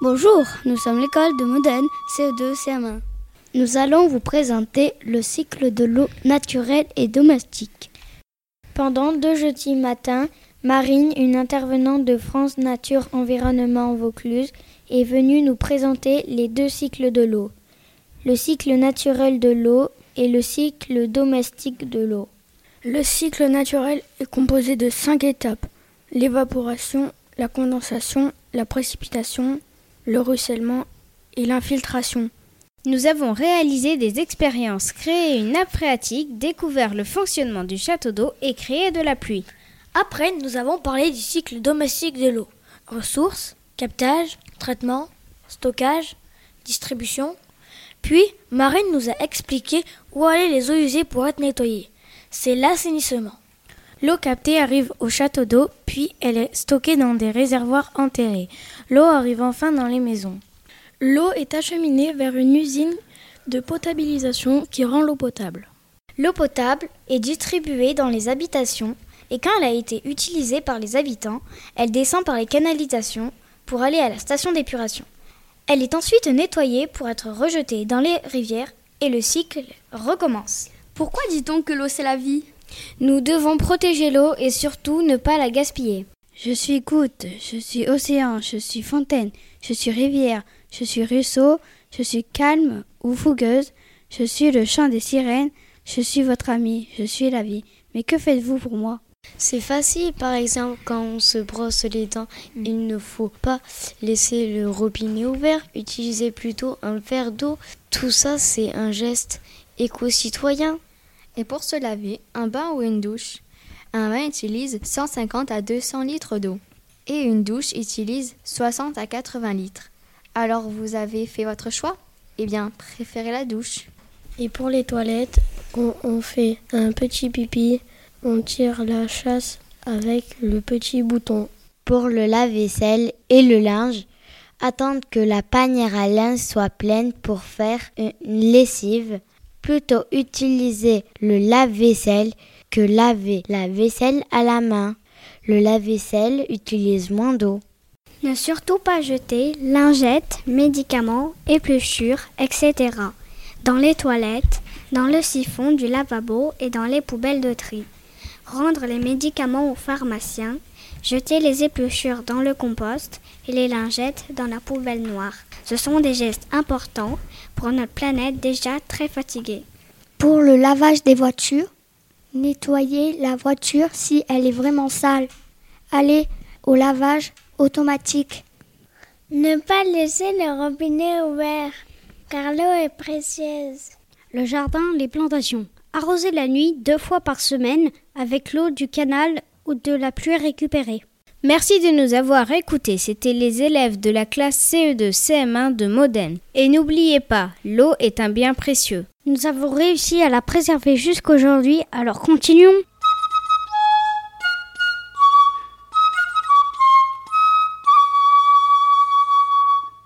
Bonjour, nous sommes l'école de Modène, CE2, CM1. Nous allons vous présenter le cycle de l'eau naturelle et domestique. Pendant deux jeudis matins, Marine, une intervenante de France Nature Environnement Vaucluse, est venue nous présenter les deux cycles de l'eau. Le cycle naturel de l'eau et le cycle domestique de l'eau. Le cycle naturel est composé de cinq étapes. L'évaporation, la condensation, la précipitation, le ruissellement et l'infiltration. Nous avons réalisé des expériences, créé une nappe phréatique, découvert le fonctionnement du château d'eau et créé de la pluie. Après, nous avons parlé du cycle domestique de l'eau. Ressources, captage, traitement, stockage, distribution. Puis, Marine nous a expliqué où allaient les eaux usées pour être nettoyées. C'est l'assainissement. L'eau captée arrive au château d'eau, puis elle est stockée dans des réservoirs enterrés. L'eau arrive enfin dans les maisons. L'eau est acheminée vers une usine de potabilisation qui rend l'eau potable. L'eau potable est distribuée dans les habitations et quand elle a été utilisée par les habitants, elle descend par les canalisations pour aller à la station d'épuration. Elle est ensuite nettoyée pour être rejetée dans les rivières et le cycle recommence. Pourquoi dit-on que l'eau c'est la vie? Nous devons protéger l'eau et surtout ne pas la gaspiller. Je suis goutte, je suis océan, je suis fontaine, je suis rivière, je suis ruisseau, je suis calme ou fougueuse, je suis le chant des sirènes, je suis votre ami, je suis la vie. Mais que faites-vous pour moi? C'est facile, par exemple, quand on se brosse les dents, mm. il ne faut pas laisser le robinet ouvert, utiliser plutôt un verre d'eau. Tout ça, c'est un geste éco-citoyen. Et pour se laver, un bain ou une douche, un bain utilise 150 à 200 litres d'eau et une douche utilise 60 à 80 litres. Alors vous avez fait votre choix? Eh bien, préférez la douche. Et pour les toilettes, on, on fait un petit pipi, on tire la chasse avec le petit bouton. Pour le lave-vaisselle et le linge, attendre que la panière à linge soit pleine pour faire une lessive plutôt utiliser le lave-vaisselle que laver la vaisselle à la main. Le lave-vaisselle utilise moins d'eau. Ne surtout pas jeter lingettes, médicaments, épluchures, etc. dans les toilettes, dans le siphon du lavabo et dans les poubelles de tri. Rendre les médicaments aux pharmaciens, jeter les épluchures dans le compost et les lingettes dans la poubelle noire. Ce sont des gestes importants pour notre planète déjà très fatiguée. Pour le lavage des voitures, nettoyer la voiture si elle est vraiment sale. Aller au lavage automatique. Ne pas laisser le robinet ouvert, car l'eau est précieuse. Le jardin, les plantations. Arroser la nuit deux fois par semaine avec l'eau du canal ou de la pluie récupérée. Merci de nous avoir écoutés. C'était les élèves de la classe CE2 CM1 de Modène. Et n'oubliez pas, l'eau est un bien précieux. Nous avons réussi à la préserver jusqu'aujourd'hui, alors continuons.